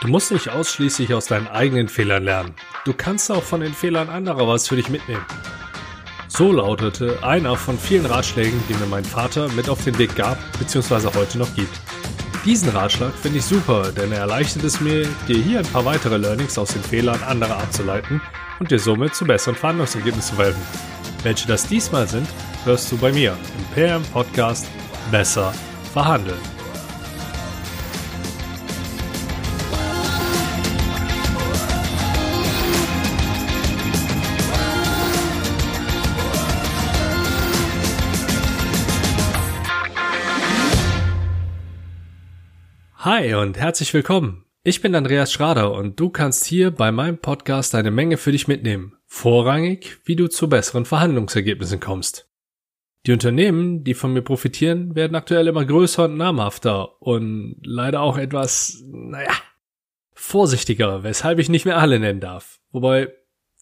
Du musst nicht ausschließlich aus deinen eigenen Fehlern lernen. Du kannst auch von den Fehlern anderer was für dich mitnehmen. So lautete einer von vielen Ratschlägen, die mir mein Vater mit auf den Weg gab bzw. heute noch gibt. Diesen Ratschlag finde ich super, denn er erleichtert es mir, dir hier ein paar weitere Learnings aus den Fehlern anderer abzuleiten und dir somit zu besseren Verhandlungsergebnissen zu helfen. Welche das diesmal sind, hörst du bei mir im PM Podcast Besser verhandeln. Hi und herzlich willkommen. Ich bin Andreas Schrader und du kannst hier bei meinem Podcast eine Menge für dich mitnehmen. Vorrangig, wie du zu besseren Verhandlungsergebnissen kommst. Die Unternehmen, die von mir profitieren, werden aktuell immer größer und namhafter und leider auch etwas, naja, vorsichtiger, weshalb ich nicht mehr alle nennen darf. Wobei,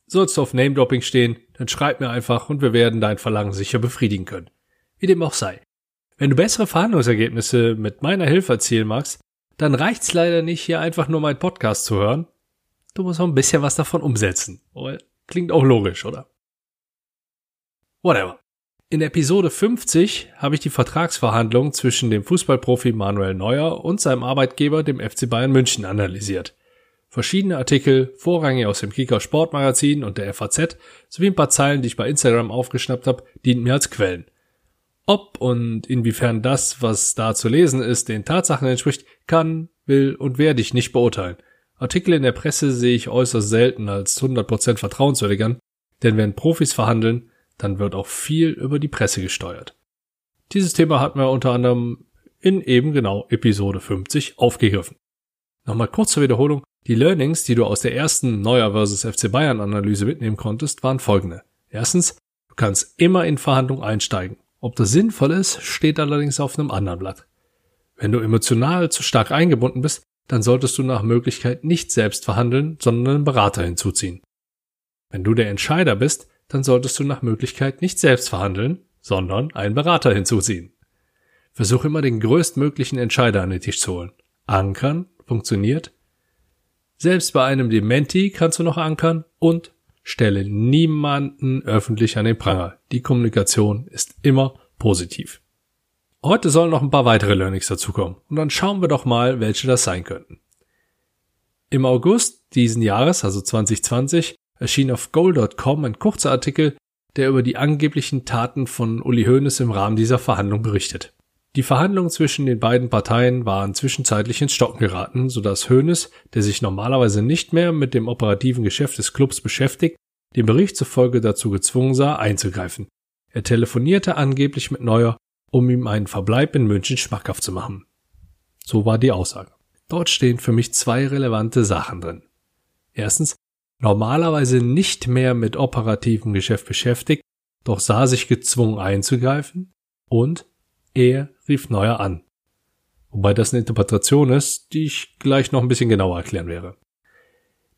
sollst du auf Name-Dropping stehen, dann schreib mir einfach und wir werden dein Verlangen sicher befriedigen können. Wie dem auch sei. Wenn du bessere Verhandlungsergebnisse mit meiner Hilfe erzielen magst, dann reicht's leider nicht, hier einfach nur meinen Podcast zu hören. Du musst auch ein bisschen was davon umsetzen. Klingt auch logisch, oder? Whatever. In Episode 50 habe ich die Vertragsverhandlungen zwischen dem Fußballprofi Manuel Neuer und seinem Arbeitgeber, dem FC Bayern München, analysiert. Verschiedene Artikel, vorrangig aus dem Kicker Sportmagazin und der FAZ, sowie ein paar Zeilen, die ich bei Instagram aufgeschnappt habe, dienten mir als Quellen. Ob und inwiefern das, was da zu lesen ist, den Tatsachen entspricht, kann, will und werde ich nicht beurteilen. Artikel in der Presse sehe ich äußerst selten als 100% vertrauenswürdig an, denn wenn Profis verhandeln, dann wird auch viel über die Presse gesteuert. Dieses Thema hatten wir unter anderem in eben genau Episode 50 aufgegriffen. Nochmal kurz zur Wiederholung. Die Learnings, die du aus der ersten Neuer vs. FC Bayern Analyse mitnehmen konntest, waren folgende. Erstens, du kannst immer in Verhandlungen einsteigen ob das sinnvoll ist, steht allerdings auf einem anderen Blatt. Wenn du emotional zu stark eingebunden bist, dann solltest du nach Möglichkeit nicht selbst verhandeln, sondern einen Berater hinzuziehen. Wenn du der Entscheider bist, dann solltest du nach Möglichkeit nicht selbst verhandeln, sondern einen Berater hinzuziehen. Versuch immer den größtmöglichen Entscheider an den Tisch zu holen. Ankern funktioniert. Selbst bei einem Dementi kannst du noch ankern und Stelle niemanden öffentlich an den Pranger. Die Kommunikation ist immer positiv. Heute sollen noch ein paar weitere Learnings dazukommen und dann schauen wir doch mal, welche das sein könnten. Im August diesen Jahres, also 2020, erschien auf goal.com ein kurzer Artikel, der über die angeblichen Taten von Uli Hoeneß im Rahmen dieser Verhandlung berichtet. Die Verhandlungen zwischen den beiden Parteien waren zwischenzeitlich ins Stocken geraten, sodass Hoeneß, der sich normalerweise nicht mehr mit dem operativen Geschäft des Clubs beschäftigt, den Bericht zufolge dazu gezwungen sah, einzugreifen. Er telefonierte angeblich mit Neuer, um ihm einen Verbleib in München schmackhaft zu machen. So war die Aussage. Dort stehen für mich zwei relevante Sachen drin. Erstens, normalerweise nicht mehr mit operativem Geschäft beschäftigt, doch sah sich gezwungen einzugreifen und er rief Neuer an. Wobei das eine Interpretation ist, die ich gleich noch ein bisschen genauer erklären werde.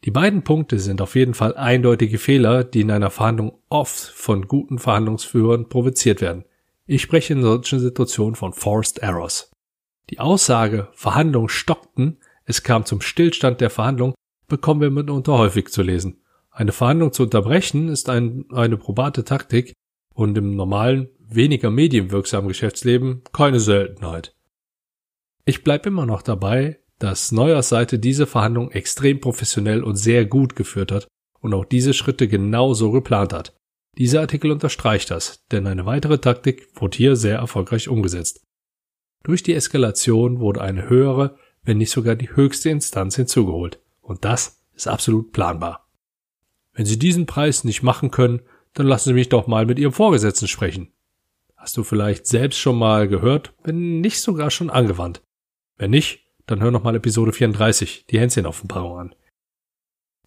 Die beiden Punkte sind auf jeden Fall eindeutige Fehler, die in einer Verhandlung oft von guten Verhandlungsführern provoziert werden. Ich spreche in solchen Situationen von Forced Errors. Die Aussage, Verhandlungen stockten, es kam zum Stillstand der Verhandlung, bekommen wir mitunter häufig zu lesen. Eine Verhandlung zu unterbrechen ist ein, eine probate Taktik und im normalen weniger medienwirksamen Geschäftsleben keine Seltenheit. Ich bleibe immer noch dabei, dass Neuers Seite diese Verhandlung extrem professionell und sehr gut geführt hat und auch diese Schritte genau so geplant hat. Dieser Artikel unterstreicht das, denn eine weitere Taktik wurde hier sehr erfolgreich umgesetzt. Durch die Eskalation wurde eine höhere, wenn nicht sogar die höchste Instanz hinzugeholt. Und das ist absolut planbar. Wenn Sie diesen Preis nicht machen können, dann lassen Sie mich doch mal mit Ihrem Vorgesetzten sprechen. Hast du vielleicht selbst schon mal gehört, wenn nicht sogar schon angewandt? Wenn nicht, dann hör noch mal Episode 34, die Händchenaufbewahrung an.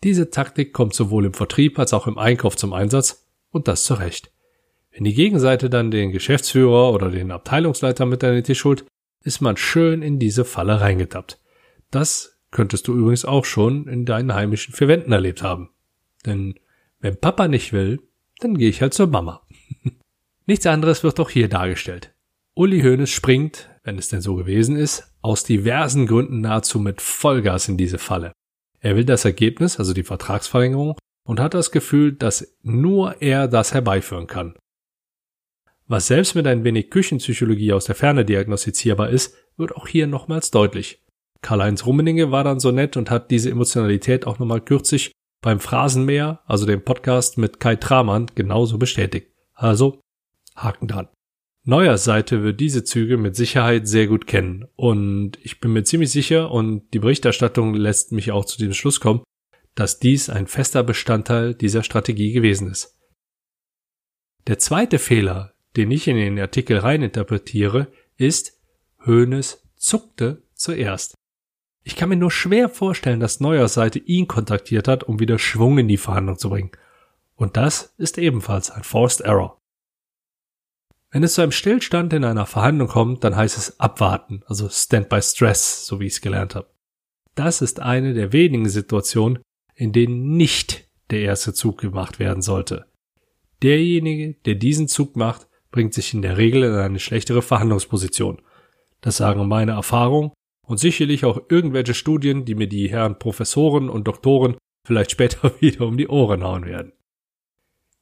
Diese Taktik kommt sowohl im Vertrieb als auch im Einkauf zum Einsatz und das zu Recht. Wenn die Gegenseite dann den Geschäftsführer oder den Abteilungsleiter mit den Tisch holt, ist man schön in diese Falle reingetappt. Das könntest du übrigens auch schon in deinen heimischen vier Wänden erlebt haben. Denn wenn Papa nicht will, dann gehe ich halt zur Mama. Nichts anderes wird auch hier dargestellt. Uli Hoeneß springt, wenn es denn so gewesen ist, aus diversen Gründen nahezu mit Vollgas in diese Falle. Er will das Ergebnis, also die Vertragsverlängerung, und hat das Gefühl, dass nur er das herbeiführen kann. Was selbst mit ein wenig Küchenpsychologie aus der Ferne diagnostizierbar ist, wird auch hier nochmals deutlich. Karl-Heinz Rummeninge war dann so nett und hat diese Emotionalität auch nochmal kürzlich beim Phrasenmäher, also dem Podcast mit Kai Tramann, genauso bestätigt. Also, Haken dran. Neuer Seite wird diese Züge mit Sicherheit sehr gut kennen und ich bin mir ziemlich sicher und die Berichterstattung lässt mich auch zu dem Schluss kommen, dass dies ein fester Bestandteil dieser Strategie gewesen ist. Der zweite Fehler, den ich in den Artikel reininterpretiere, ist, Hoeneß zuckte zuerst. Ich kann mir nur schwer vorstellen, dass Neuers Seite ihn kontaktiert hat, um wieder Schwung in die Verhandlung zu bringen. Und das ist ebenfalls ein Forced Error. Wenn es zu einem Stillstand in einer Verhandlung kommt, dann heißt es abwarten, also Stand by Stress, so wie ich es gelernt habe. Das ist eine der wenigen Situationen, in denen nicht der erste Zug gemacht werden sollte. Derjenige, der diesen Zug macht, bringt sich in der Regel in eine schlechtere Verhandlungsposition. Das sagen meine Erfahrungen und sicherlich auch irgendwelche Studien, die mir die Herren Professoren und Doktoren vielleicht später wieder um die Ohren hauen werden.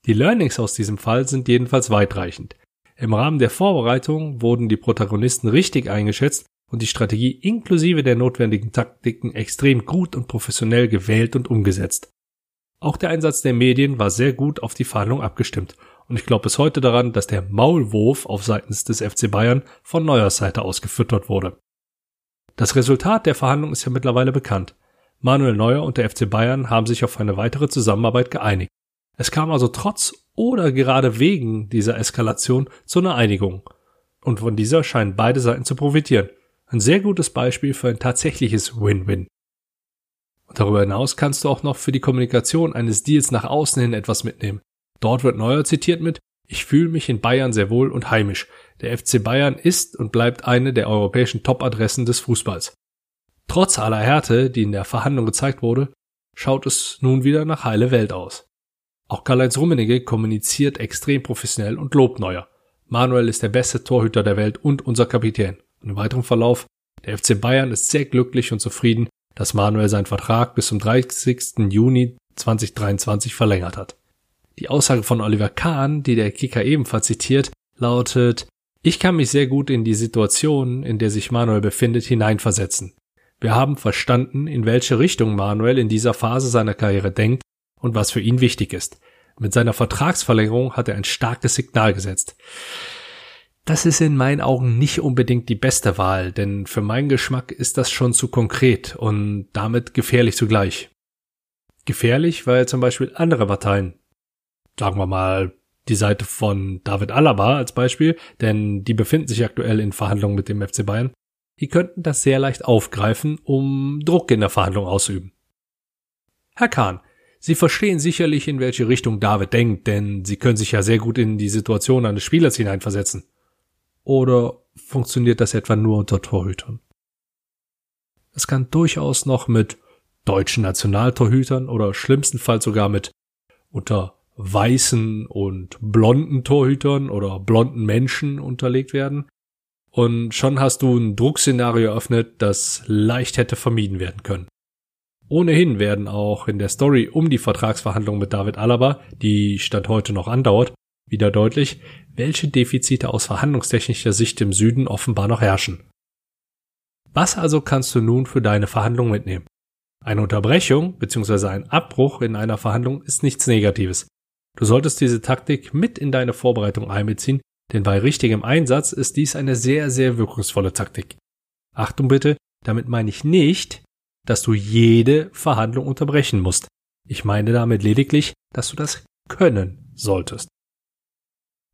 Die Learnings aus diesem Fall sind jedenfalls weitreichend. Im Rahmen der Vorbereitung wurden die Protagonisten richtig eingeschätzt und die Strategie inklusive der notwendigen Taktiken extrem gut und professionell gewählt und umgesetzt. Auch der Einsatz der Medien war sehr gut auf die Verhandlung abgestimmt und ich glaube bis heute daran, dass der Maulwurf auf seitens des FC Bayern von Neuers Seite ausgefüttert wurde. Das Resultat der Verhandlung ist ja mittlerweile bekannt. Manuel Neuer und der FC Bayern haben sich auf eine weitere Zusammenarbeit geeinigt. Es kam also trotz oder gerade wegen dieser Eskalation zu einer Einigung. Und von dieser scheinen beide Seiten zu profitieren. Ein sehr gutes Beispiel für ein tatsächliches Win-Win. Darüber hinaus kannst du auch noch für die Kommunikation eines Deals nach außen hin etwas mitnehmen. Dort wird Neuer zitiert mit Ich fühle mich in Bayern sehr wohl und heimisch. Der FC Bayern ist und bleibt eine der europäischen Top-Adressen des Fußballs. Trotz aller Härte, die in der Verhandlung gezeigt wurde, schaut es nun wieder nach heile Welt aus. Auch Karl-Heinz Rummenigge kommuniziert extrem professionell und lobt Neuer. Manuel ist der beste Torhüter der Welt und unser Kapitän. Und im weiteren Verlauf, der FC Bayern ist sehr glücklich und zufrieden, dass Manuel seinen Vertrag bis zum 30. Juni 2023 verlängert hat. Die Aussage von Oliver Kahn, die der Kicker ebenfalls zitiert, lautet, ich kann mich sehr gut in die Situation, in der sich Manuel befindet, hineinversetzen. Wir haben verstanden, in welche Richtung Manuel in dieser Phase seiner Karriere denkt und was für ihn wichtig ist. Mit seiner Vertragsverlängerung hat er ein starkes Signal gesetzt. Das ist in meinen Augen nicht unbedingt die beste Wahl, denn für meinen Geschmack ist das schon zu konkret und damit gefährlich zugleich. Gefährlich, weil zum Beispiel andere Parteien, sagen wir mal die Seite von David Alaba als Beispiel, denn die befinden sich aktuell in Verhandlungen mit dem FC Bayern, die könnten das sehr leicht aufgreifen, um Druck in der Verhandlung auszuüben. Herr Kahn, Sie verstehen sicherlich, in welche Richtung David denkt, denn Sie können sich ja sehr gut in die Situation eines Spielers hineinversetzen. Oder funktioniert das etwa nur unter Torhütern? Es kann durchaus noch mit deutschen Nationaltorhütern oder schlimmstenfalls sogar mit unter weißen und blonden Torhütern oder blonden Menschen unterlegt werden. Und schon hast du ein Druckszenario eröffnet, das leicht hätte vermieden werden können. Ohnehin werden auch in der Story um die Vertragsverhandlung mit David Alaba, die Stand heute noch andauert, wieder deutlich, welche Defizite aus verhandlungstechnischer Sicht im Süden offenbar noch herrschen. Was also kannst du nun für deine Verhandlung mitnehmen? Eine Unterbrechung bzw. ein Abbruch in einer Verhandlung ist nichts Negatives. Du solltest diese Taktik mit in deine Vorbereitung einbeziehen, denn bei richtigem Einsatz ist dies eine sehr, sehr wirkungsvolle Taktik. Achtung bitte, damit meine ich nicht, dass du jede Verhandlung unterbrechen musst. Ich meine damit lediglich, dass du das können solltest.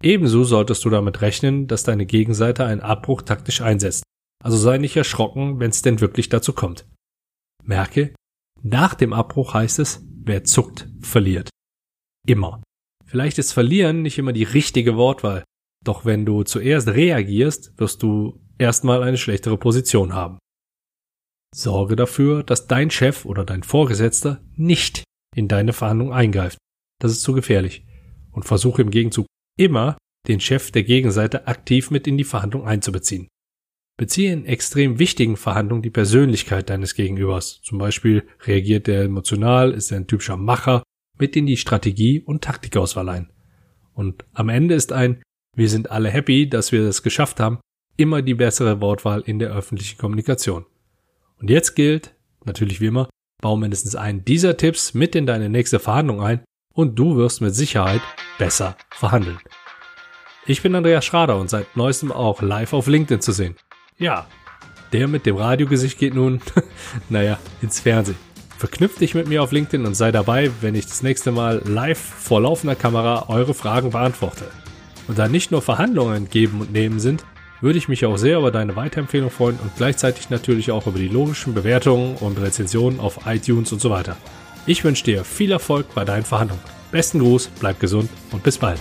Ebenso solltest du damit rechnen, dass deine Gegenseite einen Abbruch taktisch einsetzt. Also sei nicht erschrocken, wenn es denn wirklich dazu kommt. Merke, nach dem Abbruch heißt es, wer zuckt, verliert. Immer. Vielleicht ist verlieren nicht immer die richtige Wortwahl, doch wenn du zuerst reagierst, wirst du erstmal eine schlechtere Position haben. Sorge dafür, dass dein Chef oder dein Vorgesetzter nicht in deine Verhandlung eingreift. Das ist zu gefährlich. Und versuche im Gegenzug immer, den Chef der Gegenseite aktiv mit in die Verhandlung einzubeziehen. Beziehe in extrem wichtigen Verhandlungen die Persönlichkeit deines Gegenübers. Zum Beispiel reagiert er emotional, ist er ein typischer Macher, mit in die Strategie und Taktikauswahl ein. Und am Ende ist ein Wir sind alle happy, dass wir das geschafft haben, immer die bessere Wortwahl in der öffentlichen Kommunikation. Und jetzt gilt, natürlich wie immer, bau mindestens einen dieser Tipps mit in deine nächste Verhandlung ein und du wirst mit Sicherheit besser verhandeln. Ich bin Andreas Schrader und seit neuestem auch live auf LinkedIn zu sehen. Ja, der mit dem Radiogesicht geht nun, naja, ins Fernsehen. Verknüpft dich mit mir auf LinkedIn und sei dabei, wenn ich das nächste Mal live vor laufender Kamera eure Fragen beantworte. Und da nicht nur Verhandlungen geben und nehmen sind, würde ich mich auch sehr über deine Weiterempfehlung freuen und gleichzeitig natürlich auch über die logischen Bewertungen und Rezensionen auf iTunes und so weiter. Ich wünsche dir viel Erfolg bei deinen Verhandlungen. Besten Gruß, bleib gesund und bis bald.